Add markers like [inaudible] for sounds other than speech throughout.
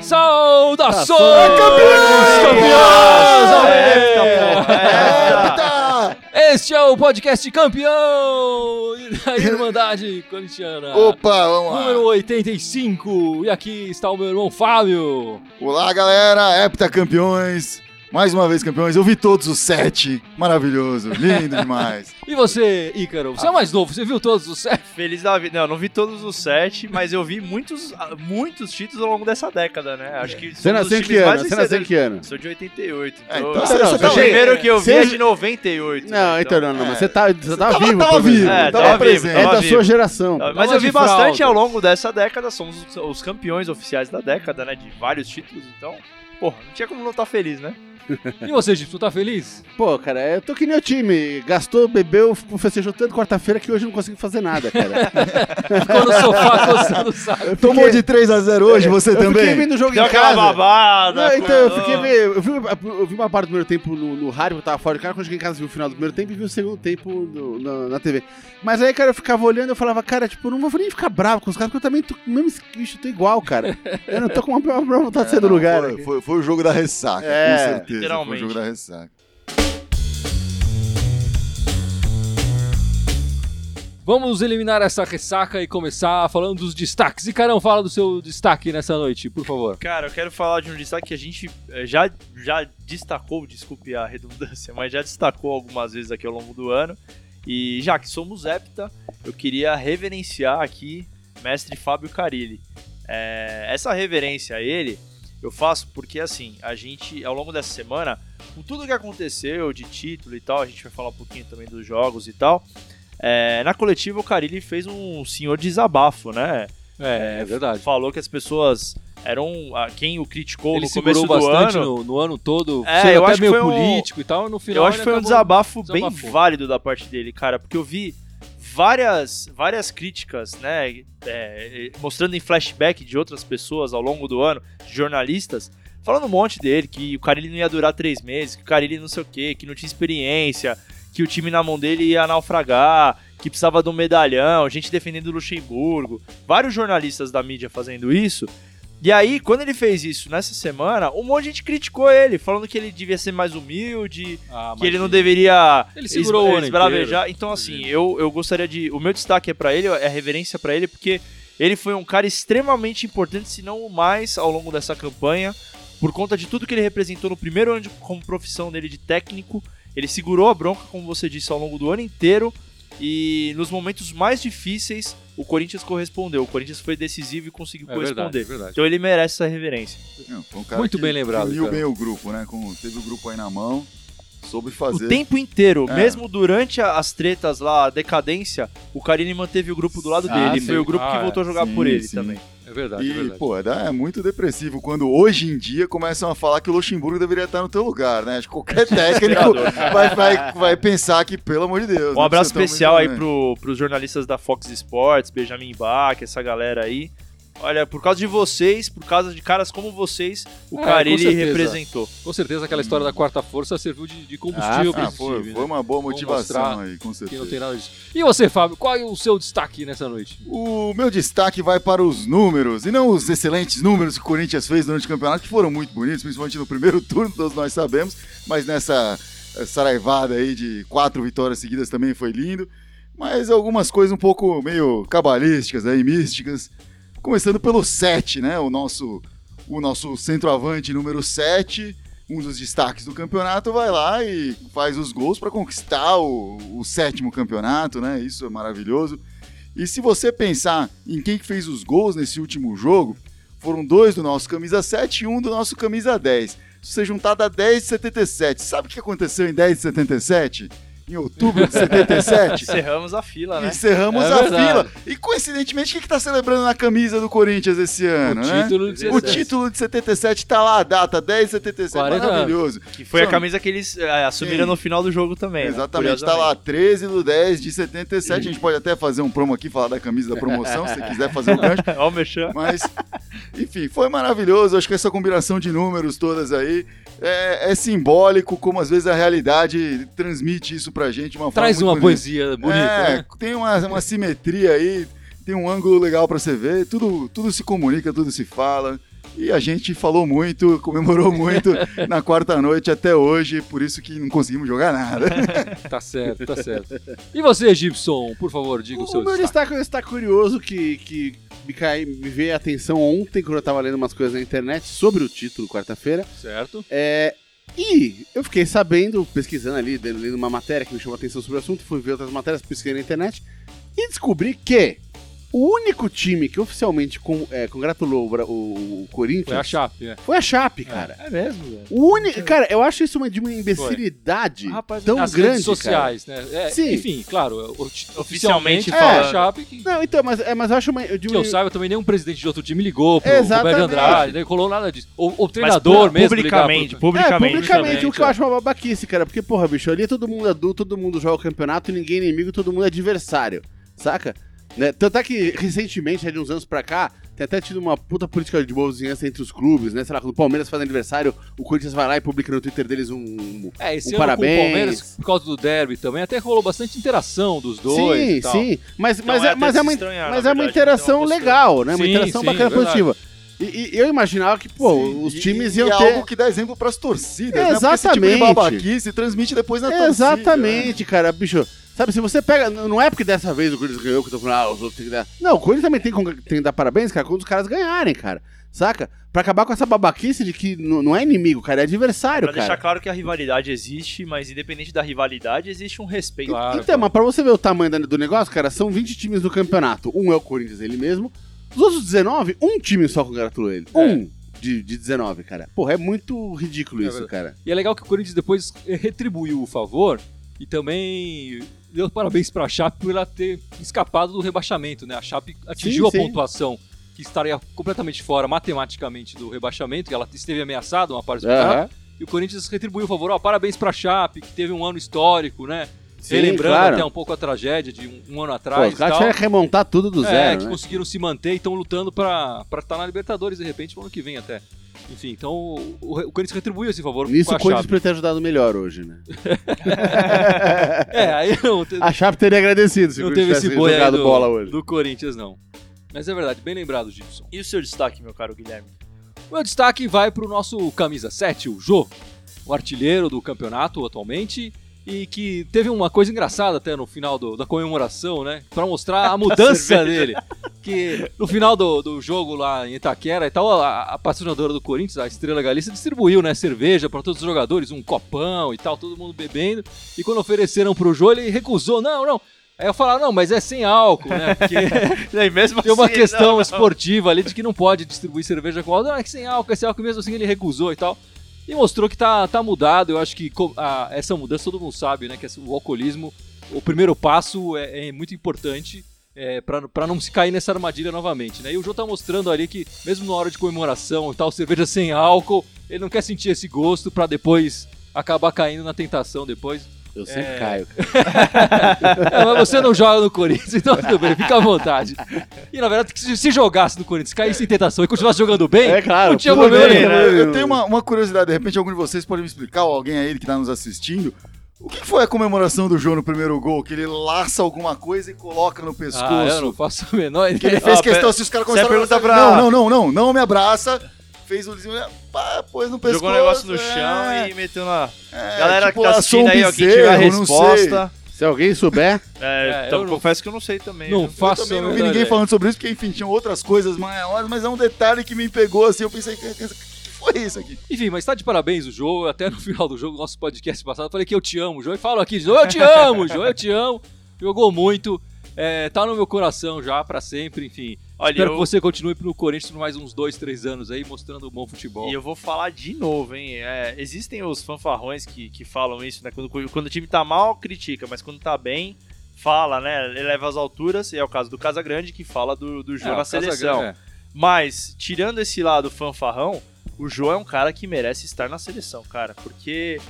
Saudações! Campeões! Campeões! Este é o podcast campeão da Irmandade Corintiana. Opa, vamos lá. Número 85. E aqui está o meu irmão Fábio. Olá, galera. Hepta campeões. Mais uma vez campeões. Eu vi todos os sete. Maravilhoso. Lindo demais. [laughs] E você, Ícaro? Você é mais novo, você viu todos os sete? Feliz da vida. Não, eu não vi todos os sete, mas eu vi muitos, ah, muitos títulos ao longo dessa década, né? Acho que Você nasceu em que ano? Você nasceu em que ano? Sou de 88. É, Então, então você- o você tá primeiro bem. que eu vi Você- é de 98. Não, né? então não, não, é. mas você tá, você tá vivo. tava vivo, É, tava tava presente. É da vivo. sua geração. Mas Tava eu vi bastante fralda. ao longo dessa década, somos os, os campeões oficiais da década, né? De vários títulos, então, porra, não tinha como não estar feliz, né? E você, Gipsy, tu tá feliz? Pô, cara, eu tô que nem o time. Gastou, bebeu, festejou tanto quarta-feira que hoje eu não consigo fazer nada, cara. [laughs] Ficou no sofá coçando o saco. Tomou de 3 a 0 hoje, você eu fiquei também? vendo o jogo Deu em aquela casa. babada. Não, então, eu fiquei vendo, eu vi, eu vi uma parte do primeiro tempo no, no rádio, eu tava fora de casa, quando eu cheguei em casa vi o final do primeiro tempo e vi o segundo tempo no- na, na TV. Mas aí, cara, eu ficava olhando eu falava, cara, tipo, eu não vou nem ficar bravo com os caras, porque eu também tô com o mesmo bicho, tô igual, cara. Eu não tô com uma, uma, uma vontade de sair do lugar. Foi, foi- foi o jogo da ressaca, É, com certeza. Foi literalmente. o jogo da ressaca. Vamos eliminar essa ressaca e começar falando dos destaques. E Carão, fala do seu destaque nessa noite, por favor. Cara, eu quero falar de um destaque que a gente eh, já, já destacou, desculpe a redundância, [laughs] mas já destacou algumas vezes aqui ao longo do ano. E já que somos Hepta, eu queria reverenciar aqui mestre Fábio Carilli. Eh, essa reverência a ele eu faço porque, assim, a gente, ao longo dessa semana, com tudo que aconteceu de título e tal, a gente vai falar um pouquinho também dos jogos e tal. eh, na coletiva, o Carilli fez um senhor desabafo, né? É, é verdade. Falou que as pessoas eram. Quem o criticou Ele no começo do bastante ano. no, no ano todo, É, eu até acho que meio foi um- político e tal, no final Eu acho que foi um acabou- desabafo bem válido da parte dele, cara, porque eu vi várias, várias críticas, né, é, mostrando em flashback de outras pessoas ao longo do ano, jornalistas, falando um monte dele, que o Carilli não ia durar três meses, que o Carilli não sei o quê, que não tinha experiência, que o time na mão dele ia naufragar, que precisava de um medalhão, gente defendendo o Luxemburgo, vários jornalistas da mídia fazendo isso. E aí, quando ele fez isso nessa semana, um monte de gente criticou ele, falando que ele devia ser mais humilde, Ah, que ele não deveria Ele segurou o ano esbravejar. Então, assim, eu, eu gostaria de. O meu destaque é pra ele, é a reverência pra ele, porque ele foi um cara extremamente importante, se não o mais, ao longo dessa campanha, por conta de tudo que ele representou no primeiro ano de, como profissão dele de técnico. Ele segurou a bronca, como você disse, ao longo do ano inteiro. E nos momentos mais difíceis, o Corinthians correspondeu. O Corinthians foi decisivo e conseguiu É corresponder. verdade, é verdade. Então ele merece essa reverência. Não, um cara Muito que bem lembrado, Uniu bem o grupo, né? Com, teve o grupo aí na mão, soube fazer. O tempo inteiro, É. mesmo durante as tretas lá, a decadência, o Carini manteve o grupo do lado Ah, dele. sim. Foi o grupo que Ah, voltou a jogar sim, por ele sim. também. É verdade, é E, verdade. pô, é muito depressivo quando hoje em dia começam a falar que o Luxemburgo deveria estar no teu lugar, né? Acho que qualquer [laughs] técnico vai, vai, vai pensar que, pelo amor de Deus. Um não abraço especial aí pro, pros jornalistas da Fox Sports, Benjamin Bach, essa galera aí. Olha, por causa de vocês, por causa de caras como vocês, o É, Carilli representou. Com certeza aquela história da quarta força serviu de, de combustível Ah, pra Ah, esse foi, time, foi né? uma boa motivação aí, com Que certeza. não tem nada disso. E você, Fábio, qual é o seu destaque nessa noite? O meu destaque vai para os números, e não os excelentes números que o Corinthians fez durante o campeonato, que foram muito bonitos, principalmente no primeiro [laughs] turno, todos nós sabemos, mas nessa saraivada aí de quatro vitórias seguidas também foi lindo. Mas algumas coisas um pouco meio cabalísticas aí, místicas. Começando pelo 7, né? O nosso, o nosso centroavante número 7, um dos destaques do campeonato, vai lá e faz os gols para conquistar o, o sétimo campeonato, né? Isso é maravilhoso. E se você pensar em quem que fez os gols nesse último jogo, foram dois do nosso camisa 7 e um do nosso camisa 10. Se você juntar dá 10 de 77. Sabe o que aconteceu em 10 de 77? Em outubro de 77? Encerramos a fila, né? Encerramos É a verdade. fila. E coincidentemente, o que, que tá celebrando na camisa do Corinthians esse ano, né? título de O 17. título de 77 tá lá, a data 10 de 77. 40 Maravilhoso. Que foi a Só- camisa que eles eh, assumiram Sim. no final do jogo também. né? Exatamente, tá lá, 13 do 10 de 77. A gente pode até fazer um promo aqui, falar da camisa da promoção, se você quiser fazer um gancho. [laughs] Ó o. Mas, enfim, foi maravilhoso. Acho que essa combinação de números todas aí é, é simbólico como às vezes a realidade transmite isso pra gente de uma Traz forma uma muito bonita. poesia bonita, É, né? tem uma, uma simetria aí, tem um ângulo legal pra você ver, tudo, tudo se comunica, tudo se fala. E a gente falou muito, [laughs] comemorou muito na quarta noite até hoje, por isso que não conseguimos jogar nada. [laughs] Tá certo, tá certo. E você, Gibson, por favor, diga o, O seu meu destaque. um destaque curioso que, que me, cai, me veio a atenção ontem quando eu tava lendo umas coisas na internet sobre o título, quarta-feira. Certo? É, e eu fiquei sabendo, pesquisando ali, lendo lendo uma matéria que me chamou a atenção sobre o assunto, fui ver outras matérias, pesquisei na internet e descobri que o único time que oficialmente con- é, congratulou o, o- Corinthians Foi a Chape, né? foi a Chape, cara. É mesmo, velho. O único, cara, eu acho isso uma, de uma imbecilidade Rapaz, tão Nas grande, redes sociais, né? É, Sim. Enfim, claro, o- oficialmente Oficialmente foi a falando. Chape que, cara. Não, então, mas, é, mas eu acho uma, de que uma eu saiba também nenhum presidente de outro time ligou pro. Roberto Andrade, nem colou nada disso. O, o Mas treinador pu- mesmo publicamente, pro- publicamente. é, publicamente, o que eu é. acho uma babaquice, cara. Porque, porra, bicho, ali é todo mundo adulto, todo mundo joga o campeonato ninguém é inimigo, todo mundo é adversário, saca? Né? Tanto é que, recentemente, de uns anos pra cá, tem até tido uma puta política de boa vizinhança entre os clubes, né? Sei lá, quando o Palmeiras faz aniversário, o Corinthians vai lá e publica no Twitter deles um... É, esse Um ano parabéns. com o Palmeiras, por causa do derby também, até rolou bastante interação dos dois sim, e tal. sim. Mas, Então, mas, é é, mas, é, uma, estranhar, mas é uma verdade, interação ter uma legal, né? Uma Sim, interação sim, bacana, é positiva. E, e eu imaginava que, pô, Sim, os e- times e iam é ter... algo que dá exemplo pras torcidas, né? Porque Exatamente. esse tipo de transmite depois na torcida. né? Exatamente, cara, bicho. Sabe, se você pega. Não é porque dessa vez o Corinthians ganhou que eu tô falando, ah, os outros têm que dar. Não, o Corinthians também tem, que- tem que dar parabéns, cara, quando os caras ganharem, cara. Saca? Pra acabar com essa babaquice de que não é inimigo, cara, é adversário, Pra cara. deixar claro que a rivalidade existe, mas independente da rivalidade, existe um respeito. Claro. Então, mas pra você ver o tamanho do negócio, cara, são 20 times no campeonato. Um é o Corinthians ele mesmo. Os outros 19, um time só congratulou ele. É. Um de, de 19, cara. Porra, é muito ridículo É isso, verdade. cara. E é legal que o Corinthians depois retribuiu o favor e também deu parabéns pra Chape por ela ter escapado do rebaixamento, né? A Chape atingiu Sim, a sim. pontuação que estaria completamente fora matematicamente do rebaixamento, que ela esteve ameaçada uma parte do campeonato. Aham. E o Corinthians retribuiu o favor. Ó, parabéns pra Chape, que teve um ano histórico, né? Sim, Relembrando claro. até um pouco a tragédia de um, um ano Pô, atrás e caras tal. que remontar tudo do é, zero, que né? conseguiram se manter e estão lutando pra estar na Libertadores de repente no ano que vem até. Enfim, então o, o, o Corinthians retribuiu esse favor Nisso com o Corinthians podia ter ajudado melhor hoje, né? [laughs] É, aí não, te- A Chape teria agradecido se o não teve Corinthians esse boi jogado do, bola hoje. do Corinthians, não. Mas é verdade, bem lembrado, Gibson. E o seu destaque, meu caro Guilherme? O meu destaque vai pro nosso camisa 7, o Jô, o artilheiro do campeonato atualmente, e que teve uma coisa engraçada até no final do- da comemoração, né? Pra mostrar a [laughs] mudança dele. Que no final do, do jogo lá em Itaquera e tal, a, a patrocinadora do Corinthians, a Estrela Galícia, distribuiu, né, cerveja pra todos os jogadores, um copão e tal, todo mundo bebendo. E quando ofereceram pro Jô, ele recusou, não, não. Aí eu falava, não, mas é sem álcool, né? Porque [laughs] mesmo tem uma assim, questão não, não. esportiva ali de que não pode distribuir cerveja com álcool. Não, é que sem álcool, é sem álcool mesmo assim ele recusou e tal. E mostrou que tá, tá mudado. Eu acho que a- essa mudança todo mundo sabe, né? Que o alcoolismo, o primeiro passo é, é muito importante é, pra para não se cair nessa armadilha novamente, né? E o João tá mostrando ali que, mesmo na hora de comemoração e tal, cerveja sem álcool, ele não quer sentir esse gosto pra depois acabar caindo na tentação depois. Eu sempre É. caio. [laughs] É, mas você não joga no Corinthians, [laughs] então tudo bem, fica à vontade. E na verdade, se, se jogasse no Corinthians, caísse em tentação e continuasse jogando bem, É claro, não tinha problema nenhum. né? Eu, tenho uma, uma curiosidade, de repente algum de vocês pode me explicar, ou alguém aí que tá nos assistindo, o que foi a comemoração do João no primeiro gol? Que ele laça alguma coisa e coloca no pescoço. Ah, eu não faço a menor Que ele ideia. fez Ah, questão, pera- se os caras começaram pergunta a pra- Não, não, não, não, não me abraça. Fez o lisinho, pá, pôs no pescoço. Jogou um negócio no é, chão e meteu na. é, Galera tipo, que tá assistindo um aí, ó, quem bezerro, tiver a não sei. resposta. Se alguém souber, É, É, então eu não- confesso que eu não sei também. Não viu? Eu faço também não vi ninguém ideia. falando sobre isso, porque enfim, tinham outras coisas maiores, mas é um detalhe que me pegou assim, eu pensei, foi isso aqui? Enfim, mas tá de parabéns o Jô. Até no [laughs] final do jogo, nosso podcast passado, eu falei que eu te amo, Jô. E falo aqui, Jô, eu te amo, Jô, eu te amo. Jogou muito. é, tá no meu coração já, pra sempre, enfim. Olha, Espero eu- que você continue no Corinthians por mais uns dois, três anos aí, mostrando um bom futebol. E eu vou falar de novo, hein? É, existem os fanfarrões que, que falam isso, né? Quando, quando o time tá mal, critica, mas quando tá bem, fala, né? Eleva as alturas, e é o caso do Casagrande, que fala do, do Jô É, na seleção. é. Mas, tirando esse lado fanfarrão, o Jô é um cara que merece estar na seleção, cara. Porque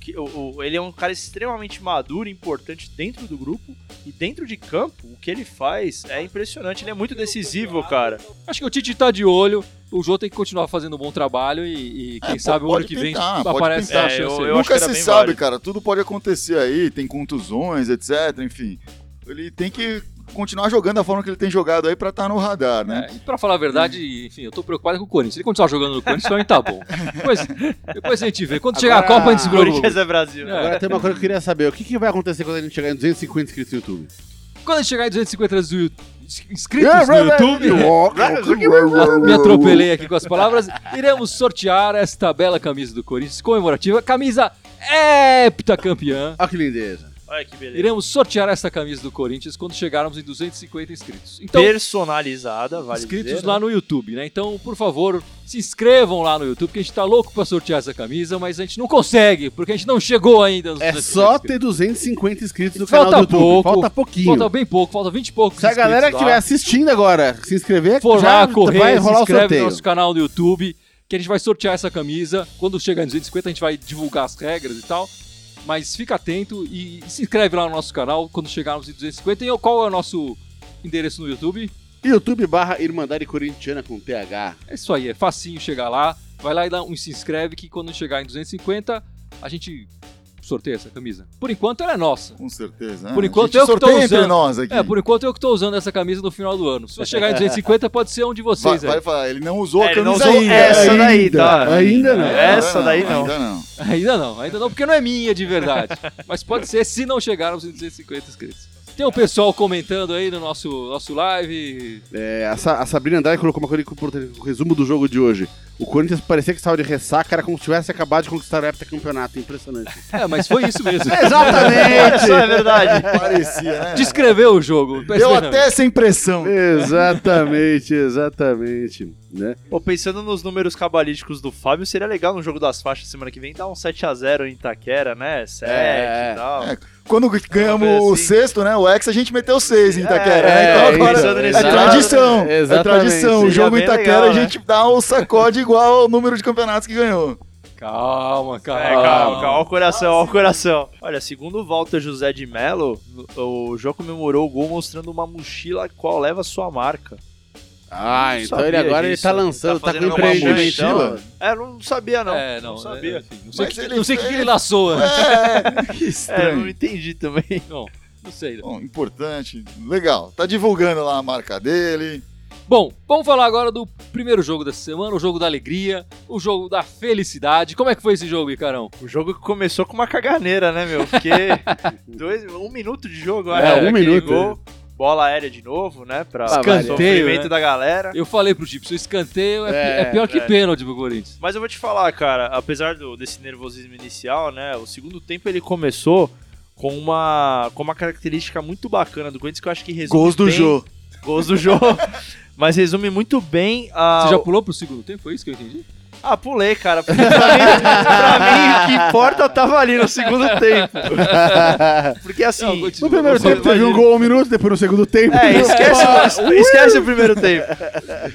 que, o, o- ele é um cara extremamente maduro, importante dentro do grupo e dentro de campo, o que ele faz é impressionante. Ele é muito decisivo, cara. Acho que o Tite tá de olho, o Jô tem que continuar fazendo um bom trabalho e, e quem É, sabe o ano que vem pode aparece tentar. a É, chance. eu- eu Nunca se sabe, válido. cara. Tudo pode acontecer aí, tem contusões, etc. Enfim, ele tem que continuar jogando da forma que ele tem jogado aí pra estar no radar, né? É, e pra falar a verdade, enfim, eu tô preocupado com o Corinthians. Se ele continuar jogando no Corinthians, também tá bom. Depois, [laughs] depois a gente vê. Quando chegar a Agora- Copa, a gente se. Corinthians é Brasil. É. Agora tem uma coisa que eu queria saber. O que, que vai acontecer quando a gente chegar em 250 inscritos no YouTube? Quando a gente chegar em 250 do Yu- inscritos no YouTube, YouTube. [laughs] me atropelei aqui com as palavras, iremos sortear esta bela camisa do Corinthians comemorativa, camisa heptacampeã. Olha que lindeza. Olha que beleza. Iremos sortear essa camisa do Corinthians quando chegarmos em 250 inscritos. Então, Personalizada, vale inscritos dizer, lá né? no YouTube, né? Então, por favor, se inscrevam lá no YouTube, que a gente tá louco pra sortear essa camisa, mas a gente não consegue, porque a gente não chegou ainda nos É 250 só ter 250 inscritos no Falta canal do YouTube. pouco, Falta pouquinho. Falta bem pouco, falta 20 e poucos Se a galera que estiver assistindo agora se inscrever, for já lá, correr, vai se rolar o inscreve no sorteio. nosso canal no YouTube, que a gente vai sortear essa camisa. Quando chegar em 250, a gente vai divulgar as regras e tal. Mas fica atento e se inscreve lá no nosso canal quando chegarmos em 250. E qual é o nosso endereço no YouTube? YouTube barra Irmandade Corintiana com TH. É isso aí, é facinho chegar lá. Vai lá e dá um se inscreve que quando chegar em 250, a gente sorteia essa camisa. Por enquanto ela é nossa. Com certeza. né? Por enquanto eu que entre usando. nós aqui. É, por enquanto eu que tô usando essa camisa no final do ano. Se eu chegar em 250, pode ser um de Vai, vocês vai aí. falar, ele não usou É, a camisa usou ainda. essa daí, Ainda, tá? ainda não. Essa daí não. Ainda não. Ainda não, ainda não, porque não é minha de verdade. [laughs] Mas pode ser se não chegarmos em 250 inscritos. Tem um pessoal comentando aí no nosso, nosso live. É, a, Sa- a Sabrina Andrade colocou uma coisa importante, o resumo do jogo de hoje. O Corinthians parecia que estava de ressaca, era como se tivesse acabado de conquistar o heptacampeonato. Impressionante. [laughs] É, mas foi isso mesmo. [laughs] Olha só, é verdade. [laughs] Parecia, né? Descreveu o jogo. Deu até essa impressão. exatamente, exatamente. Né? Pô, pensando nos números cabalísticos do Fábio, seria legal no jogo das faixas semana que vem dar um 7x0 em Itaquera, né? 7 É, e tal. é. Quando ganhamos coisa o assim. sexto, né? O Ex, a gente meteu seis em Itaquera. É, né? é, então agora é lado, tradição. né? É Exatamente. tradição. O jogo em Itaquera legal, a gente dá o sacode igual ao número de campeonatos que ganhou. Calma, calma. É, calma, calma, ó o coração, ó o coração. Olha, segundo o Walter José de Mello, o Jô comemorou o gol mostrando uma mochila qual leva sua marca. Ah, Não então sabia ele agora ele disso. tá lançando, Tá tá, com empreendimento. mochila? É, não sabia não. É, não, não sabia. é, enfim, não sei, Mas que, ele não sei o que ele laçou, né? É, [laughs] que É, eu estranho. não entendi também. [laughs] Não, não sei. Bom, importante. Legal. Tá divulgando lá a marca dele. Bom, vamos falar agora do primeiro jogo dessa semana, o jogo da alegria, o jogo da felicidade. Como é que foi esse jogo, Icarão? O jogo que começou com uma caganeira, né, meu? Porque [laughs] dois, um minuto de jogo, É, acho, um aquele minuto, Gol, bola aérea de novo, né? Pra Escanteio, sofrimento né? da galera. Eu falei pro Gipsy, o escanteio é, É, é pior que é. pênalti pro Corinthians. Mas eu vou te falar, cara, apesar do, desse nervosismo inicial, né? O segundo tempo ele começou com uma, com uma característica muito bacana do Corinthians que eu acho que resume Gols do bem- Jô. Gols do jogo. [laughs] Mas resume muito bem a. Você já pulou pro segundo tempo? Foi isso que eu entendi? Ah, pulei, cara. Porque pra [laughs] mim, pra mim, o que importa tava ali no segundo tempo. [laughs] Porque assim. Não, continua. No primeiro tempo teve um gol um minuto, depois no segundo tempo. É, esquece, o, esquece o primeiro tempo.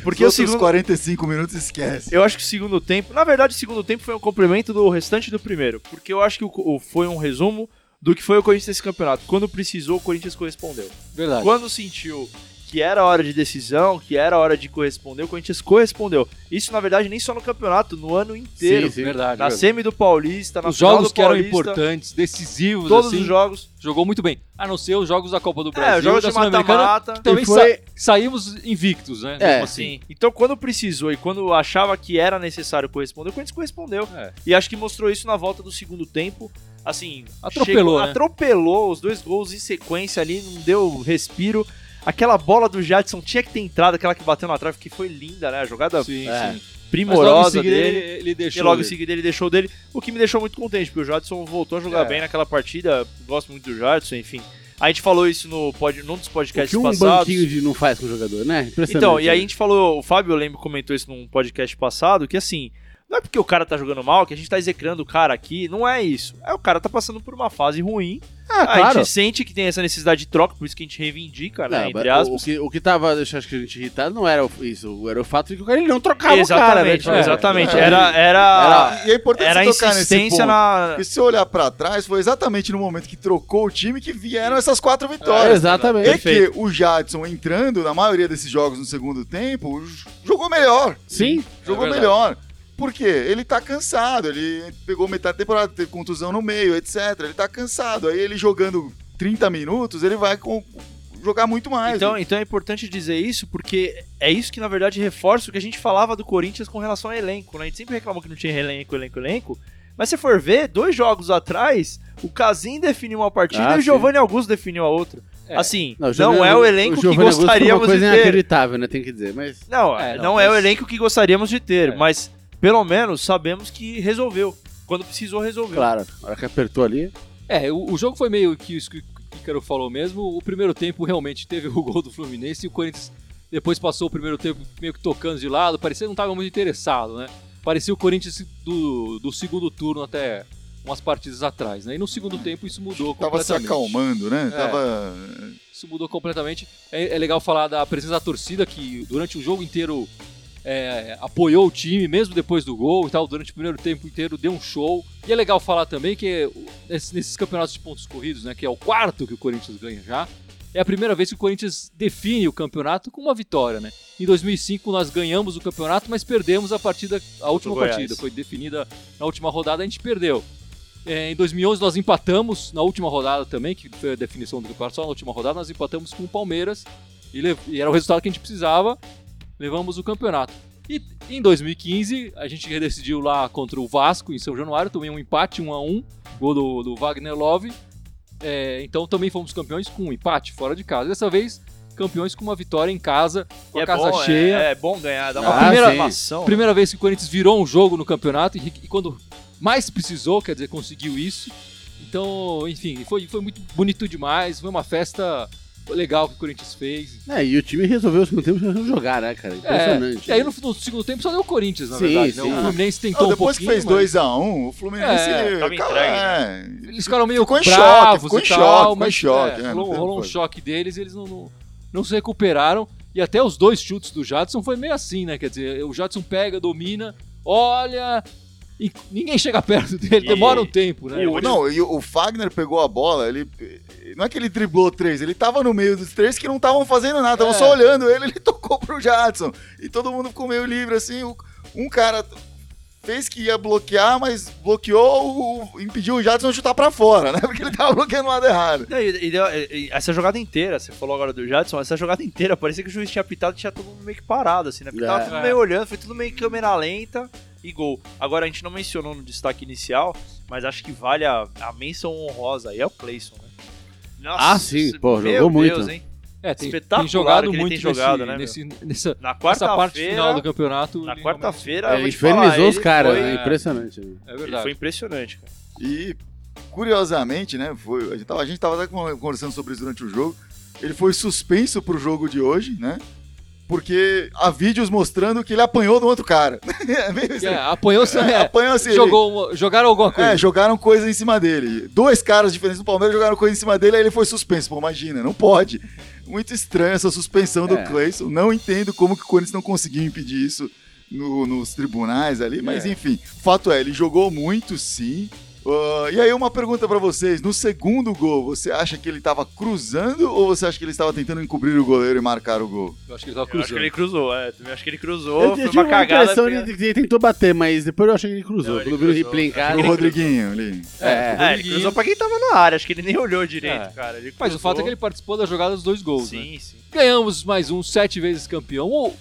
Porque o Os outros segundo. 45 minutos esquece. Eu acho que o segundo tempo. Na verdade, o segundo tempo foi um complemento do restante do primeiro. Porque eu acho que o, o- foi um resumo do que foi o Corinthians nesse campeonato. Quando precisou, o Corinthians correspondeu. Verdade. Quando sentiu que era hora de decisão, que era hora de corresponder, o Corinthians correspondeu. Isso, na verdade, nem só no campeonato, no ano inteiro. Sim, sim. Verdade. Na verdade. semi do Paulista, na Os final jogos do que eram Paulista, importantes, decisivos, todos assim, os jogos. jogou muito bem. A não ser os jogos da Copa do Brasil, É, os jogos da de mata-mata. também E foi- sa- saímos invictos, né? É, assim. Sim. Então, quando precisou e quando achava que era necessário corresponder, o Corinthians correspondeu. É. E acho que mostrou isso na volta do segundo tempo. Assim, Atropelou, né? atropelou os dois gols em sequência ali, não deu respiro. Aquela bola do Jadson tinha que ter entrado, aquela que bateu na trave, que foi linda, né? A jogada Sim, É. sim. Primorosa dele. ele, ele deixou. E logo em seguida ele deixou dele, o que me deixou muito contente, porque o Jadson voltou a jogar É. bem naquela partida. Gosto muito do Jadson, enfim. A gente falou isso no pod, num dos O podcasts que um passados. banquinho de não faz com o jogador, né? Então, e aí a né? gente falou, o Fábio, eu lembro, comentou isso num podcast passado, que assim, Não é porque o cara tá jogando mal que a gente tá execrando o cara aqui, não é isso. É o cara tá passando por uma fase ruim. Ah, a claro. gente sente que tem essa necessidade de troca, por isso que a gente reivindica, né? Não, entre mas aspas. o, o que, o que tava deixando acho que a gente irritado não era isso, era o fato de que o cara ele não trocava o cara, né? Exatamente, Tipo, exatamente. é. Era, era, E é importante era a tocar nesse insistência ponto. na. Porque se olhar pra trás, foi exatamente no momento que trocou o time que vieram essas quatro É, vitórias. exatamente. É que o Jadson entrando na maioria desses jogos no segundo tempo, jogou melhor. Sim. Jogou verdade. melhor. Por quê? Ele tá cansado, ele pegou metade da temporada, teve contusão no meio, etc. Ele tá cansado. Aí ele jogando 30 minutos, ele vai com- jogar muito mais. Então, então é importante dizer isso, porque é isso que na verdade reforça o que a gente falava do Corinthians com relação ao elenco. Né? A gente sempre reclamou que não tinha elenco, elenco, elenco. Mas se for ver, dois jogos atrás, o Casim definiu uma partida Ah, e o. Giovanni Augusto definiu a outra. É. Assim, não, Giovanni é o elenco que Giovanni Augusto foi gostaríamos uma coisa de ter. inacreditável, né? Tem que dizer, mas... Não, É, não, não, é o mas- elenco que gostaríamos de ter, É. mas pelo menos sabemos que resolveu. Quando precisou, resolveu. Claro, a hora que apertou ali... É, o, o jogo foi meio que isso que o Ícaro falou mesmo. O primeiro tempo realmente teve [laughs] o gol do Fluminense e o Corinthians depois passou o primeiro tempo meio que tocando de lado. Parecia que não estava muito interessado, né? Parecia o Corinthians do, do segundo turno até umas partidas atrás, né? E no segundo tempo isso mudou Tava se completamente. acalmando, né? É. Tava. Isso mudou completamente. É, é legal falar da presença da torcida que durante o jogo inteiro é, apoiou o time, mesmo depois do gol e tal, durante o primeiro tempo inteiro deu um show. E é legal falar também que nesses, campeonatos de pontos corridos, né, que é o quarto que o Corinthians ganha já, é a primeira vez que o Corinthians define o campeonato com uma vitória, né? Em 2005 nós ganhamos o campeonato, mas perdemos a partida, a última partida, foi definida na última rodada, a gente perdeu. É, em 2011 nós empatamos na última rodada também, que foi a definição do campeonato, só na última rodada nós empatamos com o Palmeiras e, e era o resultado que a gente precisava, levamos o campeonato. E em 2015 a gente decidiu lá contra o Vasco em São Januário, também um empate 1 a 1 gol do, do Wagner Love. É, então também fomos campeões com um empate fora de casa. Dessa vez campeões com uma vitória em casa, com E a é casa bom, é- cheia. É, bom ganhar, dá uma Ah, primeira sim. animação. Primeira vez que o Corinthians virou um jogo no campeonato e, e quando mais precisou, quer dizer, conseguiu isso. Então, enfim, foi, foi muito bonito demais. Foi uma festa legal que o Corinthians fez. É, e o time resolveu o segundo tempo jogar, né, cara? Impressionante. É, e aí no, no segundo tempo só deu o Corinthians, na Sim, verdade. né? sim. O Fluminense tentou um depois que pouquinho. fez mas 2x1, o Fluminense. É, tava entregue, é, Eles ficaram meio Ficou bravos choque, ficou tal, choque, ficou em choque, é, é, rolou, rolou um choque deles e eles não, não, não se recuperaram. E até os dois chutes do Jadson foi meio assim, né? Quer dizer, o Jadson pega, domina, olha. E ninguém chega perto dele, E- demora um tempo, né? O- não, e o Fagner pegou a bola, ele. Não é que ele driblou três, ele tava no meio dos três que não estavam fazendo nada, estavam É. só olhando ele, ele [laughs] tocou pro Jadson. E todo mundo ficou meio livre, assim. o- Um cara fez que ia bloquear, mas bloqueou, o- impediu o Jadson de chutar pra fora, né? [laughs] Porque ele tava bloqueando o lado errado. Não, e- e e- essa jogada inteira, você falou agora do Jadson, essa jogada inteira, parecia que o juiz tinha apitado e tinha todo mundo meio que parado, assim, né? Porque tava É. tudo meio olhando, foi tudo meio câmera lenta e gol. Agora, a gente não mencionou no destaque inicial, mas acho que vale a, a menção honrosa aí, é o Clayson, né? Nossa, Ah, sim, pô, meu jogou muito. Deus, hein? É, tem, Espetacular tem jogado ele muito tem jogado, né, nesse, nesse, nessa, Na nessa parte final do campeonato. na ele quarta-feira, É, ele infernizou os ele caras, foi- né? Impressionante. né? É Ele verdade. foi impressionante, cara. E, curiosamente, né? Foi, a, gente tava, a gente tava até conversando sobre isso durante o jogo. Ele foi suspenso pro jogo de hoje, né? Porque há vídeos mostrando que ele apanhou do outro cara. [laughs] É meio É, apanhou, [laughs] é, Apanhou assim. ele- jogou, jogaram alguma coisa. É, jogaram coisa em cima dele. Dois caras diferentes do Palmeiras jogaram coisa em cima dele, aí ele foi suspenso. Pô, imagina, não pode. Muito estranho essa suspensão do É. Cleison. Não entendo como que o Corinthians não conseguiu impedir isso no- nos tribunais ali, mas É. enfim. Fato é, ele jogou muito sim. Ah, e aí uma pergunta pra vocês, no segundo gol, você acha que ele tava cruzando ou você acha que ele estava tentando encobrir o goleiro e marcar o gol? Eu acho que ele tava Eu acho que cruzando. ele cruzou, é. Também acho que ele cruzou, Eu, foi eu tive uma uma cagada. impressão de que ele tentou bater, mas depois eu achei que ele cruzou. Não, ele Quando eu vi o replay em casa. O ele Rodriguinho ali. É, É. É, ele cruzou pra quem tava na área, acho que ele nem olhou direito, É. cara. Ele Mas o fato é que ele participou da jogada dos dois gols, né? Sim, sim. Ganhamos mais um, sete vezes campeão. O,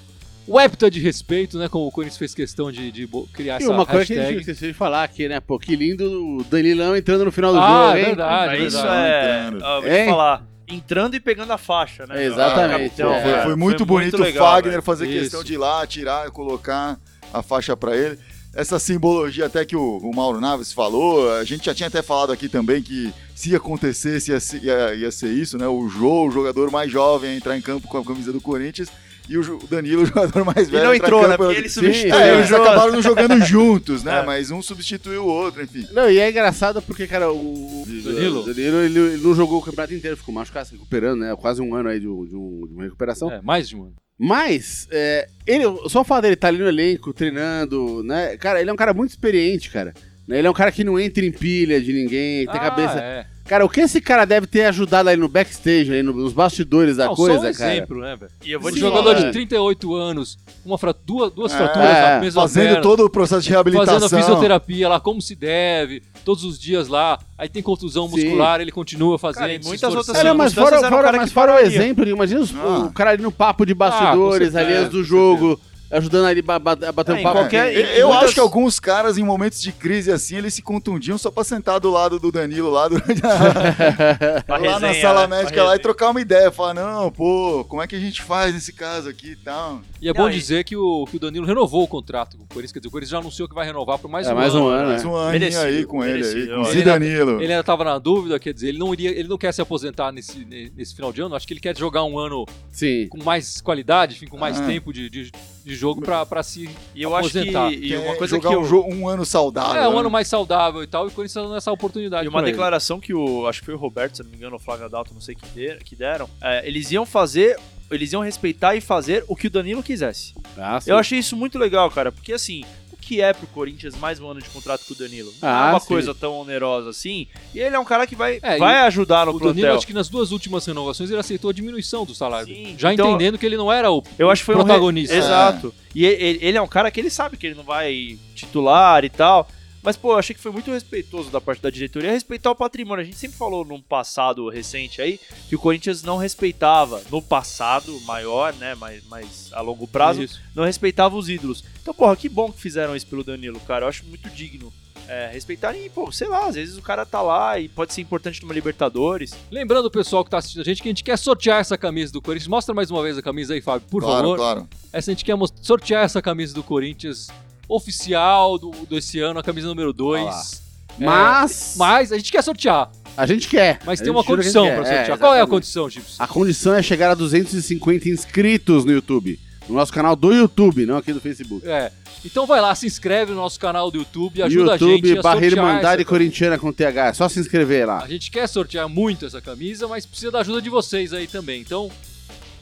o hepta de respeito, né? Como o Corinthians fez questão de, de criar E essa uma coisa que a gente hashtag. esqueceu de falar aqui, né? Pô, que lindo o Danilão entrando no final do Ah, jogo, é hein? verdade, é isso verdade. é. Entrando. ó, vou te falar. Entrando e pegando a faixa, né? Exatamente, é. Foi, foi muito bonito legal, o Fagner velho. fazer Isso. questão de ir lá, tirar, colocar a faixa pra ele. Essa simbologia até que o, o Mauro Naves falou, a gente já tinha até falado aqui também que se acontecesse ia, ser- ia- ia ser isso, né? O Jô, o jogador mais jovem a entrar em campo com a camisa do Corinthians. E o Danilo, [laughs] o jogador mais E velho. não entra entrou, né? Porque ele sim. substituiu É, o eles jogo. acabaram não [laughs] jogando juntos, né? É. Mas um substituiu o outro, enfim. Não, e é engraçado porque, cara, o Danilo? o Danilo ele, ele não jogou o campeonato inteiro, ficou machucado, se recuperando, né? Quase um ano aí de, um- de um- de uma recuperação. É, mais de um ano. Mas, é, ele, só o fato dele estar ali no elenco, treinando, né? Cara, ele é um cara muito experiente, cara. Né, Ele é um cara que não entra em pilha de ninguém, que tem Ah, cabeça. É. Cara, o que esse cara deve ter ajudado aí no backstage, aí no- nos bastidores da Não, coisa, só um cara. exemplo, né, velho? E eu vou Um te jogador falar, de 38 anos, uma fra- duas, duas fraturas É, na mesma Fazendo perna, todo o processo de reabilitação. fazendo a fisioterapia lá como se deve, todos os dias lá, aí tem contusão Sim. muscular, ele continua fazendo. Cara, muitas outras. É, não, mas fora, um fora, cara mas fora o exemplo, imagina os- Ah. o cara ali no papo de bastidores, com ali antes do jogo, ajudando ali a bater É, um papo. qualquer- Eu, e eu muitas- acho que alguns caras, em momentos de crise assim, eles se contundiam só pra sentar do lado do Danilo lá durante a, [laughs] lá na resenha, sala né? Médica lá e trocar uma ideia. Falar, não, pô, como é que a gente faz nesse caso aqui e tal. E é Não, bom e- dizer que o, que o Danilo renovou o contrato com o Corinthians, quer dizer, o Corinthians já anunciou que vai renovar por mais É, um mais ano. um ano, Mais né? um Merecido, aí com ele aí, merecido. com o Ele- Danilo. Ele ainda estava na dúvida, quer dizer, ele não iria, ele não quer se aposentar nesse, nesse final de ano, acho que ele quer jogar um ano Sim. com mais qualidade, enfim, com mais Ah. tempo de, de, de jogo pra, pra se E eu acho que aposentar. e uma coisa que jogar eu, um, um ano saudável. É, um né? ano mais saudável e tal, e o Corinthians tá dando essa oportunidade E uma declaração que o. Acho que foi o Roberto, se não me engano, o Flávio Adalto, não sei que, der- que deram. é, eles iam fazer. Eles iam respeitar e fazer o que o Danilo quisesse. Ah. Eu achei isso muito legal, cara, porque assim. O que é pro Corinthians mais um ano de contrato com o Danilo? Não Ah, é uma sim. coisa tão onerosa assim. E ele é um cara que vai, É, vai ajudar no O Danilo, plantel. acho que nas duas últimas renovações, ele aceitou a diminuição do salário. Sim, já então- entendendo que ele não era o Eu acho que foi um re- protagonista. Exato. E ele, ele é um cara que ele sabe que ele não vai titular e tal. Mas, pô, eu achei que foi muito respeitoso da parte da diretoria respeitar o patrimônio. A gente sempre falou num passado recente aí que o Corinthians não respeitava, no passado maior, né, mais, mais a longo prazo, Isso. não respeitava os ídolos. Então, porra, que bom que fizeram isso pelo Danilo, cara. Eu acho muito digno. É, respeitarem, e, pô, sei lá, às vezes o cara tá lá e pode ser importante numa Libertadores. Lembrando o pessoal que tá assistindo a gente que a gente quer sortear essa camisa do Corinthians. Mostra mais uma vez a camisa aí, Fábio, por claro, favor. claro. Essa a gente quer sortear essa camisa do Corinthians oficial do, desse ano, a camisa número 2. Mas, Mas a gente quer sortear, a gente quer. mas A tem gente uma gente condição pra É, sortear. Qual é a condição, Gibson? A condição é chegar a 250 inscritos no YouTube. No nosso canal do YouTube, não aqui do Facebook. É. Então vai lá, se inscreve no nosso canal do YouTube e ajuda a YouTube, gente a barra sortear Irmandade essa... Corintiana com TH. É só se inscrever lá. A gente quer sortear muito essa camisa, mas precisa da ajuda de vocês aí também. Então,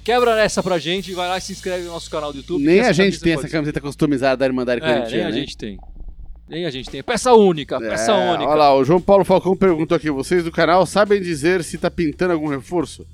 quebra essa pra gente, vai lá e se inscreve no nosso canal do YouTube. Nem a gente tem essa camiseta customizada da Irmandade É, nem Corintiana. a né? gente tem. Nem a gente tem. Peça única, peça É, única. Olha lá, o João Paulo Falcão perguntou aqui: vocês do canal sabem dizer se tá pintando algum reforço?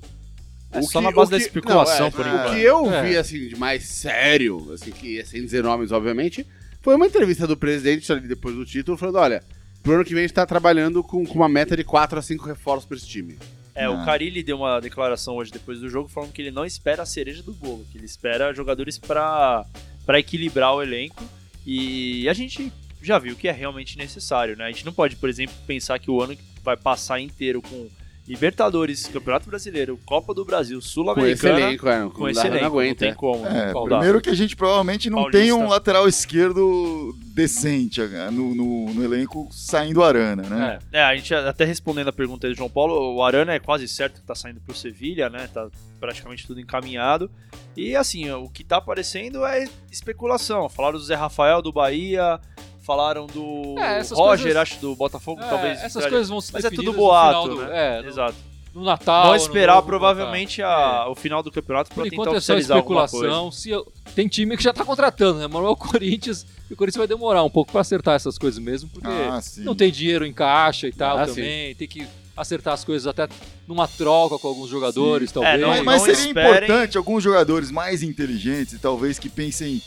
É O só que- na base o da que- especulação, não, é, por O enquanto. que eu É. vi, assim, de mais sério, assim, que sem dizer nomes, obviamente, foi uma entrevista do presidente ali depois do título, falando: olha, pro ano que vem a gente tá trabalhando com, com uma meta de 4 a 5 reforços pra esse time. É, Ah. o Carilli deu uma declaração hoje depois do jogo falando que ele não espera a cereja do bolo, que ele espera jogadores pra pra equilibrar o elenco. E a gente já viu que é realmente necessário, né? A gente não pode, por exemplo, pensar que o ano vai passar inteiro com Libertadores, Campeonato Brasileiro, Copa do Brasil, Com esse Sul-Americana. elenco, é, Com não esse elenco, não não aguenta. tem é. como. É, Não dá. primeiro que a gente provavelmente não Paulista. tem um lateral esquerdo decente ah, no, no- no elenco saindo Arana, né? É. É, a gente até respondendo a pergunta aí do João Paulo, o Arana é quase certo que tá saindo pro Sevilha, né? Tá praticamente tudo encaminhado. E assim, o que tá aparecendo é especulação. Falaram do Zé Rafael do Bahia, falaram do É, Roger, coisas- acho, do Botafogo, É, talvez. essas coisas vão se Mas é tudo no boato, final do- né? é, no- Exato. no Natal. Vão esperar novo, provavelmente a- o final do campeonato Por pra tentar enquanto é só oficializar alguma coisa. especulação. Se eu- Tem time que já tá contratando, né? É o Corinthians. E o Corinthians vai demorar um pouco pra acertar essas coisas mesmo, porque Ah, sim. não tem dinheiro em caixa e tal Ah, também. Tem que acertar as coisas até numa troca com alguns jogadores, É, talvez. não- Mas, seria esperem- importante alguns jogadores mais inteligentes e talvez que pensem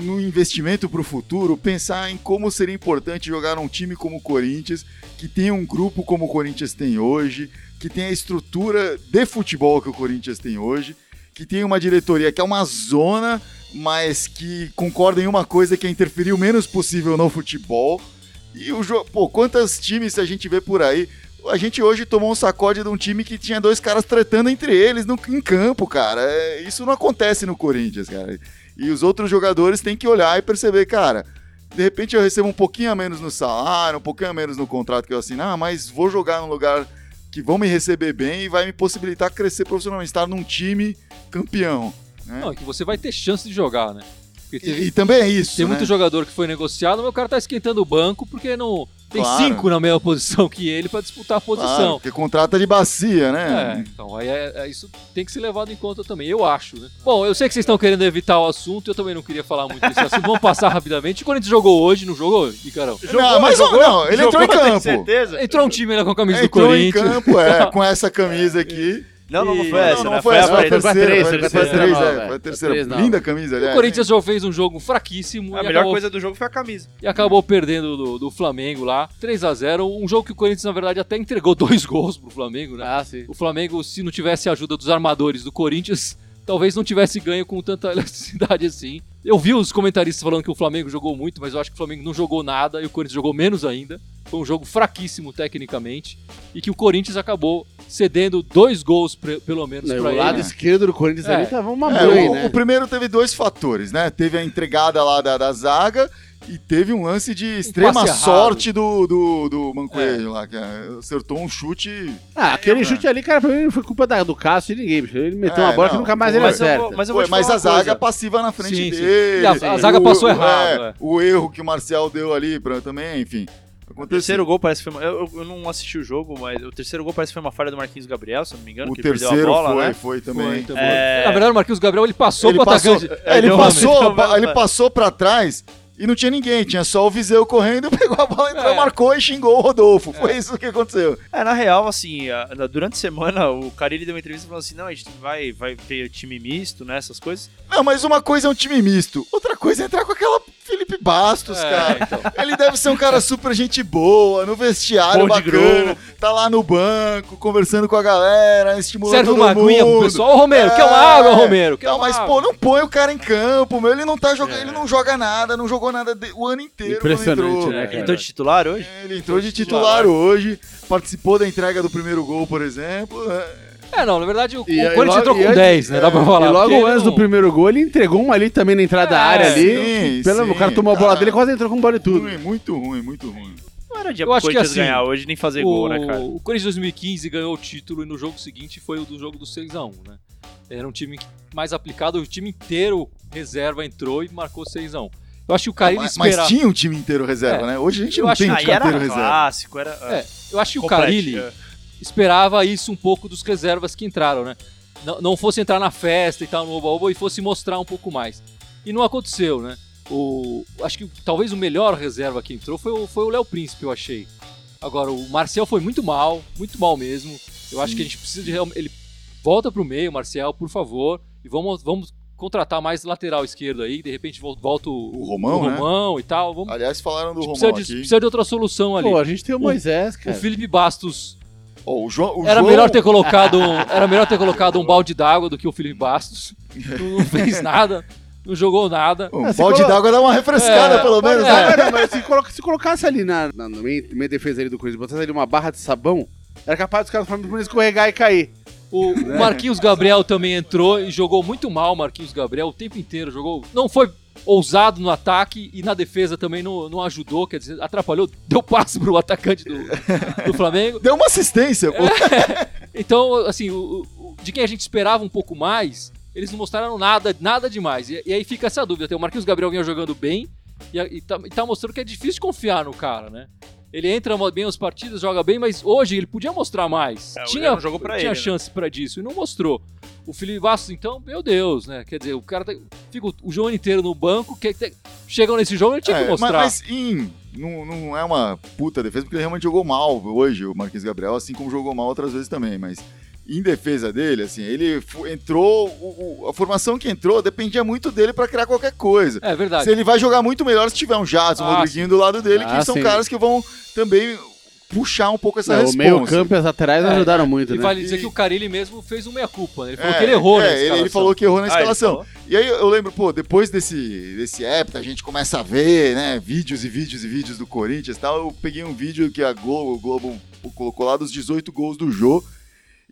no investimento para o futuro, pensar em como seria importante jogar num time como o Corinthians, que tem um grupo como o Corinthians tem hoje, que tem a estrutura de futebol que o Corinthians tem hoje, que tem uma diretoria que é uma zona, mas que concorda em uma coisa que é interferir o menos possível no futebol. E o jogo, pô, quantos times a gente vê por aí? A gente hoje tomou um sacode de um time que tinha dois caras tretando entre eles no, em campo, cara. É, isso não acontece no Corinthians, cara. E os outros jogadores têm que olhar e perceber, cara. De repente eu recebo um pouquinho a menos no salário, um pouquinho a menos no contrato que eu assinar, mas vou jogar num lugar que vão me receber bem e vai me possibilitar crescer profissionalmente, estar num time campeão. né? Não, é que você vai ter chance de jogar, né? Teve, E, e também é isso. tem né? muito jogador que foi negociado, mas o cara tá esquentando o banco porque não tem Claro. cinco na mesma posição que ele pra disputar a Claro, posição. porque contrata de bacia, É, né? então aí é- é- isso tem que ser levado em conta também, eu acho, né? Bom, eu sei que vocês estão querendo evitar o assunto, eu também não queria falar muito desse assunto. Vamos passar rapidamente. O Corinthians jogou hoje, não jogou, Icarão? não, mas não, não, ele entrou em campo. certeza? Entrou um time lá com a camisa Entrou do em Corinthians. campo, é, [laughs] com essa camisa aqui. Não, não, não E- foi essa, não, né? não foi a essa, foi a foi a terceira. Foi a terceira, foi a terceira. Não. Linda camisa, O aliás. Corinthians já fez um jogo fraquíssimo A melhor coisa do jogo foi a camisa. e acabou perdendo do, do Flamengo lá, 3 a 0 Um jogo que o Corinthians, na verdade, até entregou [laughs] dois gols pro Flamengo, né? Ah, sim. O Flamengo, se não tivesse a ajuda dos armadores do Corinthians, talvez não tivesse ganho com tanta [laughs] elasticidade assim. Eu vi os comentaristas falando que o Flamengo jogou muito, mas eu acho que o Flamengo não jogou nada e o Corinthians jogou menos ainda. Foi um jogo fraquíssimo tecnicamente e que o Corinthians acabou cedendo dois gols pre- pelo menos para o ele. lado esquerdo do Corinthians É. ali tava uma É, mãe, o, né? o primeiro teve dois fatores, né? Teve a entregada lá da, da zaga e teve um lance de extrema errado. sorte do, do, do Mancoelho lá, que é, acertou um chute. Ah, aquele É, chute ali, cara, pra mim não foi culpa da- do Cássio e ninguém. Ele meteu É, uma bola não, que nunca mais foi. ele Mas vou- acerta. mas eu vou te mas a zaga coisa. passiva na frente Sim, sim. dele. E a- a zaga passou o- errado, é, é. O erro que o Marcial deu ali pra, também, enfim. O terceiro gol parece que foi. uma- Eu, eu- não assisti o jogo, mas o terceiro gol parece que foi uma falha do Marquinhos Gabriel, se não me engano, O que ele perdeu terceiro a bola, foi, né? foi também. Foi, também. É. Na verdade, o Marquinhos Gabriel ele passou ele pro passou, atacante. é, ele deu- passou, deu- ele passou pra trás e não tinha ninguém, tinha só o Viseu correndo, [laughs] pegou a bola, entrou, É. marcou e xingou o Rodolfo. Foi isso que aconteceu. É, na real, assim, a- durante a semana, o Carilli deu uma entrevista falando assim: não, a gente vai, vai ter time misto, né? Essas coisas. Não, mas uma coisa é um time misto, outra coisa é entrar com aquela Felipe Bastos, É, cara. então. Ele deve ser um cara super gente boa, no vestiário Bom bacana, tá lá no banco, conversando com a galera, estimulando Serve todo uma aguinha pro mundo. pessoal. Ô, Romero, quer uma água, Romero? Quer Não, mas água? pô, não põe o cara em campo, meu. Ele não tá jogando, É. ele não joga nada, não jogou nada de- o ano inteiro. Impressionante, entrou. né, Ele cara? entrou de titular hoje? Ele entrou de titular hoje, participou da entrega do primeiro gol, por exemplo. é. É, não, na verdade o, E- o Corinthians entrou com antes- 10, né? Dá pra falar. e logo antes não- do primeiro gol, ele entregou um ali também na entrada da É, área ali. sim, Pelo- sim, o cara tomou a bola dele e quase entrou com bola e tudo. Ruim, muito ruim, muito ruim. Não era dia Eu pro acho que Corinthians assim, ganhar hoje nem fazer o, gol, né, cara? o Corinthians 2015 ganhou o título e no jogo seguinte foi o do jogo do 6x1, né? Era um time mais aplicado, o time inteiro reserva entrou e marcou 6x1. Eu acho que o Carilli mas, mas esperava. tinha um time inteiro reserva, É. né? Hoje a gente Eu não acho tem um time inteiro reserva. clássico, era. É, eu acho que o Carilli é. esperava isso um pouco dos reservas que entraram, né? Não, não fosse entrar na festa e tal, no Oba-Oba, e fosse mostrar um pouco mais. E não aconteceu, né? O, acho que talvez o melhor reserva que entrou foi o foi o Léo Príncipe, eu achei. Agora, o Marcel foi muito mal, muito mal mesmo. Eu acho que a gente precisa de. Ele volta pro meio, Marcel, por favor, e vamos, vamos contratar mais lateral esquerdo aí. De repente vol- volta o, O Romão, né? Romão e tal. Vamos, Aliás, falaram do Romão precisa, de, aqui. precisa de outra solução ali. Pô, a gente tem o O- Moisés, O cara. Felipe Bastos Ó, o João, o era João- melhor ter colocado um, era melhor ter colocado um balde d'água do que o Felipe Bastos. Não, não fez [laughs] nada, não jogou nada. Um você balde colo- d'água dá uma refrescada, É, pelo menos, é. né? Não, mas se, coloca- se colocasse ali na, na, meio, meio defesa ali do Corinthians, botasse ali uma barra de sabão, era capaz dos caras do Flamengo escorregar e cair. O o [laughs] Marquinhos Gabriel também entrou e jogou muito mal. Marquinhos Gabriel o tempo inteiro jogou, não foi ousado no ataque e na defesa também não, não ajudou, quer dizer, atrapalhou, deu passe pro atacante do, do Flamengo. Deu uma assistência, pô. [laughs] Então, assim, o- o- de quem a gente esperava um pouco mais, eles não mostraram nada, nada demais. E, e aí fica essa dúvida. Até o Marquinhos Gabriel vinha jogando bem e, e tá, e tá mostrando que é difícil confiar no cara, né? Ele entra bem as partidas, joga bem, mas hoje ele podia mostrar mais. É, tinha não jogou pra tinha ele, né? chance pra disso e não mostrou. O Felipe Bastos, então, meu Deus, né? Quer dizer, o cara tá, fica o, jogo inteiro no banco, que, que- chegam nesse jogo, ele tinha É, que mas, mostrar. mas em- não, não é uma puta defesa, porque ele realmente jogou mal hoje, o Marquinhos Gabriel, assim como jogou mal outras vezes também, mas em defesa dele, assim, ele entrou, o- o- a formação que entrou dependia muito dele pra criar qualquer coisa. É verdade. Se ele vai jogar muito melhor se tiver um Jadson, um Ah, Rodriguinho do lado dele, Ah, que são sim. caras que vão também puxar um pouco essa Não, o resposta. meio campo e as laterais É, ajudaram muito, E né? vale dizer E- que o Carilli mesmo fez uma meia-culpa, né? Ele falou É, que ele errou é, na ele, ele falou que errou na Ah, escalação. E aí eu lembro, pô, depois desse, desse hepta, a gente começa a ver, né, vídeos e vídeos e vídeos do Corinthians e tal. Eu peguei um vídeo que a Globo, o Globo colocou lá dos 18 gols do Jô.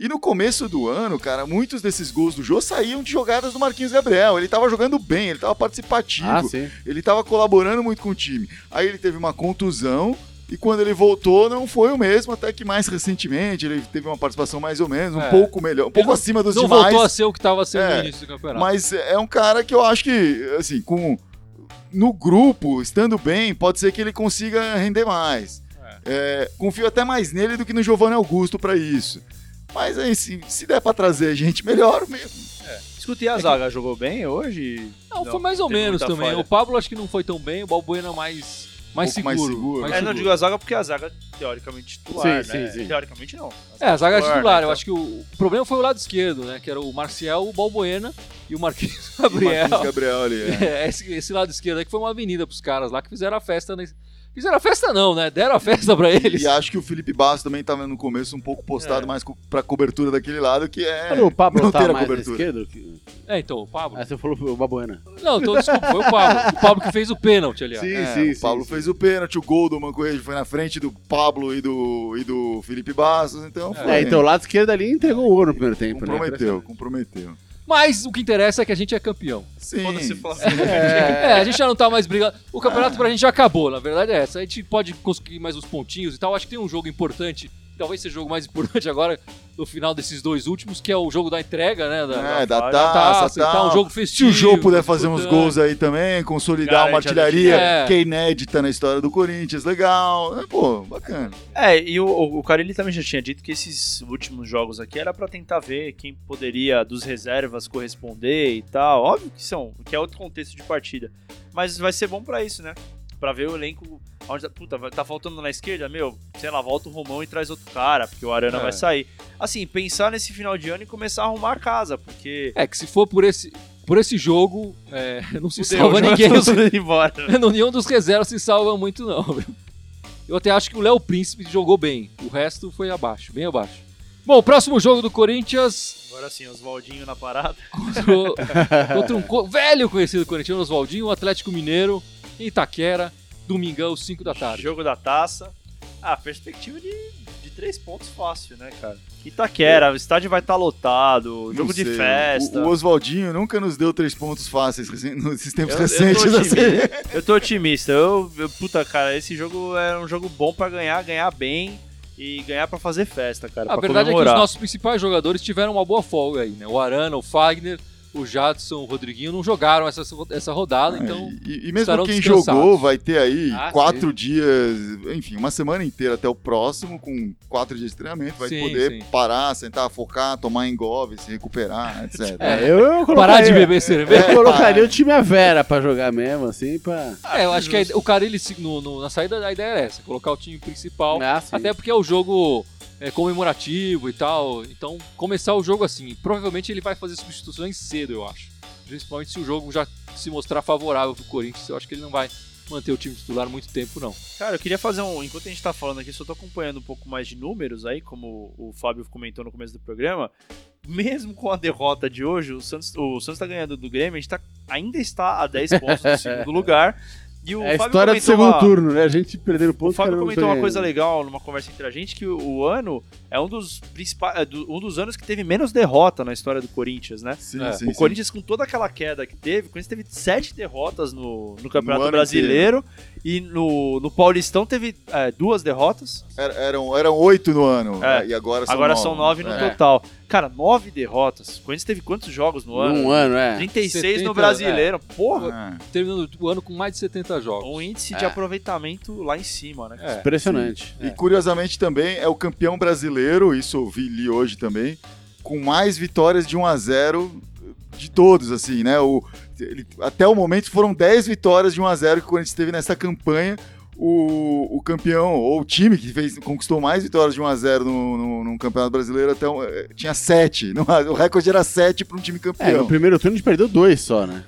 E no começo do ano, cara, muitos desses gols do Jô saíam de jogadas do Marquinhos Gabriel. Ele tava jogando bem, ele tava participativo, Ah, ele tava colaborando muito com o time. Aí ele teve uma contusão, E quando ele voltou, não foi o mesmo, até que mais recentemente ele teve uma participação mais ou menos, um É. pouco melhor, um pouco não- acima dos Não demais. voltou a ser o que estava sendo É, no início do campeonato. Mas é um cara que eu acho que, assim, com no grupo, estando bem, pode ser que ele consiga render mais. É, confio até mais nele do que no Giovanni Augusto pra isso. Mas aí, se, se der pra trazer gente melhor mesmo. Escutei a zaga, jogou bem hoje? Não, foi mais ou menos também. falha. O Pablo acho que não foi tão bem, o Balbuena mais, mais, Um seguro, mais seguro. mais É, não seguro. digo a zaga porque a zaga, teoricamente, titular, Sim, né? sim, sim. Teoricamente, não. É, a zaga é titular, titular. né? Eu acho que o, o problema foi o lado esquerdo, né? Que era o Marcial, o Balbuena e o Marquinhos E o Gabriel. Marquinhos Gabriel ali. é. [laughs] É, esse, esse lado esquerdo aí que foi uma avenida pros caras lá que fizeram a festa. Né? Fizeram a festa não, né? Deram a festa pra eles. E acho que o Felipe Basso também tava no começo um pouco postado É. mais co- pra cobertura daquele lado, que é. Olha, o Pablo não tá ter a cobertura. que- É, então, o Pablo. Ah, você falou o Babuena. Não, então, desculpa, foi o Pablo. O Pablo que fez o pênalti, aliás. Sim, É, sim, o Pablo sim, fez sim. o pênalti, o gol do Mancoejo foi na frente do Pablo e do, e do Felipe Bastos, então foi. É, então o lado esquerdo ali entregou o ouro no primeiro tempo, né? comprometeu, comprometeu. Mas o que interessa é que a gente é campeão. Sim. Foda-se, Flamengo. É, a gente já não tá mais brigando. O campeonato pra gente já acabou, na verdade é essa. A gente pode conseguir mais uns pontinhos e tal. Acho que tem um jogo importante, talvez seja o jogo mais importante agora, no final desses dois últimos, que é o jogo da entrega, né? Da, É, da da taça, taça e tal, um jogo Se festivo. o Jô puder fazer uns gols aí também, consolidar Garante uma a artilharia defesa. que é inédita na história do Corinthians, legal. É, pô, bacana. É, e o, o Carilli também já tinha dito que esses últimos jogos aqui era pra tentar ver quem poderia dos reservas corresponder e tal. Óbvio que são, que é outro contexto de partida. Mas vai ser bom pra isso, né? Pra ver o elenco. Onde, tá- puta, tá faltando na esquerda, meu, sei lá, volta o Romão e traz outro cara, porque o Arana É. vai sair. Assim, pensar nesse final de ano e começar a arrumar a casa, porque. É, que se for por esse, por esse jogo, é, [laughs] não se Fudeu, salva ninguém. [laughs] embora. [laughs] Nenhum dos reservas se salva muito, não. viu? Eu até acho que o Léo Príncipe jogou bem. O resto foi abaixo, bem abaixo. Bom, próximo jogo do Corinthians Agora sim, Oswaldinho na parada. contra, contra um velho conhecido corintiano, Oswaldinho, o Atlético Mineiro, em Itaquera, domingão, 5 da tarde. Jogo da taça. Ah, perspectiva de, de três pontos fácil, né, cara? Itaquera, o estádio vai estar lotado, jogo de festa. O, o Oswaldinho nunca nos deu três pontos fáceis nesses tempos Eu- eu tô recentes. assim. [laughs] Eu tô otimista. Eu, eu- puta, cara, esse jogo é um jogo bom pra ganhar, ganhar bem e ganhar pra fazer festa, cara. A pra verdade é que comemorar. os nossos principais jogadores tiveram uma boa folga aí, né? O Arana, o Fagner, o Jadson, o Rodriguinho não jogaram essa, essa rodada, então. e, e mesmo quem jogou vai ter aí Ah, quatro dias, enfim, uma semana inteira até o próximo, com quatro dias de treinamento, vai Sim, poder sim. parar, sentar, focar, tomar engove, se recuperar, [laughs] etc. É, eu, eu colocaria, Parar de beber cerveja. Eu colocaria o time a Vera pra jogar mesmo, assim, pra... É, eu acho que a- o cara, ele, se- no, no- na saída, a ideia era essa, colocar o time principal, Ah, sim. até porque é o jogo é, comemorativo e tal, então começar o jogo assim, provavelmente ele vai fazer substituições cedo, eu acho. Principalmente se o jogo já se mostrar favorável pro Corinthians, eu acho que ele não vai manter o time titular muito tempo, não. Cara, eu queria fazer um. Enquanto a gente tá falando aqui, só tô acompanhando um pouco mais de números aí, como o Fábio comentou no começo do programa. Mesmo com a derrota de hoje, o Santos, o Santos tá ganhando do Grêmio, a gente tá, ainda está a 10 pontos do [laughs] segundo lugar. E o É a Fábio história do segundo uma- turno, né? A gente perdendo O ponto. Fábio cara, não comentou uma coisa legal numa conversa entre a gente, que o, o ano é um dos principais. é do- um dos anos que teve menos derrota na história do Corinthians, né? Sim, É. sim, o sim. Corinthians, com toda aquela queda que teve, o Corinthians teve sete derrotas no, no Campeonato ano Brasileiro e no, no Paulistão teve é, duas derrotas. Era- eram, eram oito no ano, É. e agora são Agora nove. são nove no É. total. Cara, nove derrotas. O Corinthians teve quantos jogos no ano? Num ano, é. 36 70, no Brasileiro. Porra! É. Terminando o ano com mais de 70 jogos. Um índice de É. aproveitamento lá em cima, né? É. Impressionante. E curiosamente também é o campeão brasileiro, isso eu vi li hoje também, com mais vitórias de 1 a 0 de todos, assim, né? O, ele- até o momento foram 10 vitórias de 1 a 0 que o Corinthians teve nessa campanha. O, o campeão, ou o time que fez, conquistou mais vitórias de 1 a 0 no, no, no Campeonato Brasileiro até eh, tinha 7. [laughs] O recorde era 7 para um time É, campeão. no primeiro turno a gente perdeu dois só, né?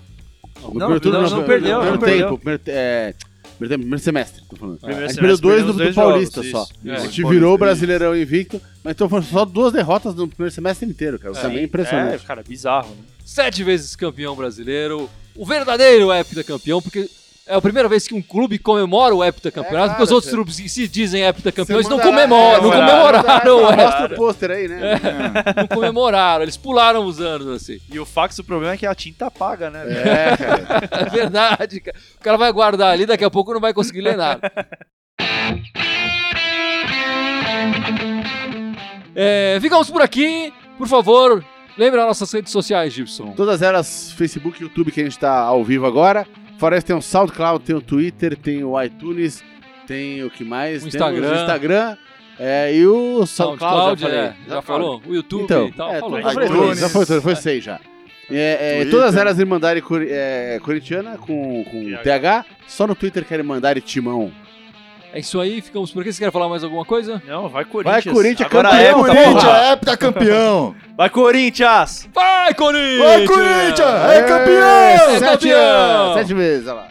No Não, primeiro turno não, não perdeu, no não primeiro perdeu. tempo, primeiro, é, primeiro, tempo, primeiro semestre, tô falando. Primeiro a gente semestre, perdeu dois perdeu no do dois Paulista jogos, só. isso. É. A gente Paulista, virou o. Brasileirão invicto, mas então foram só duas derrotas no primeiro semestre inteiro, cara. Isso É. também é É, impressionante. cara, bizarro, né? Sete vezes campeão brasileiro, o verdadeiro heptacampeão, porque é a primeira vez que um clube comemora o heptacampeonato, É, porque os outros clubes que se dizem heptacampeões não comemoram, não é, comemoraram, o Mostra o pôster aí, né? não comemoraram, eles pularam os anos assim. E o fax, o problema é que a tinta apaga, né? É, cara. [laughs] É verdade, cara. O cara vai guardar ali, daqui a pouco não vai conseguir ler nada. É, ficamos por aqui. Por favor, lembre as nossas redes sociais, Gibson. Todas elas, Facebook e YouTube, que a gente tá ao vivo agora. Fora isso, tem o SoundCloud, tem o Twitter, tem o iTunes, tem o que mais? O Temos Instagram. o Instagram. É, e o SoundCloud, já é, já falou? O YouTube Então, e tal, é, falou. já já foi, todos, foi seis já. É, é, todas elas Irmandade cor, é, Corintiana com, com TH. Só no Twitter que é Irmandade Timão. É isso aí, ficamos por aqui. Você quer falar mais alguma coisa? Não, vai Corinthians. Vai, Corinthians, Agora campeão, é, Corinthians, é heptacampeão! [laughs] Vai, Corinthians! Vai, Corinthians! Vai, Corinthians! É campeão! É Sete campeão! anos, Sete vezes, olha lá.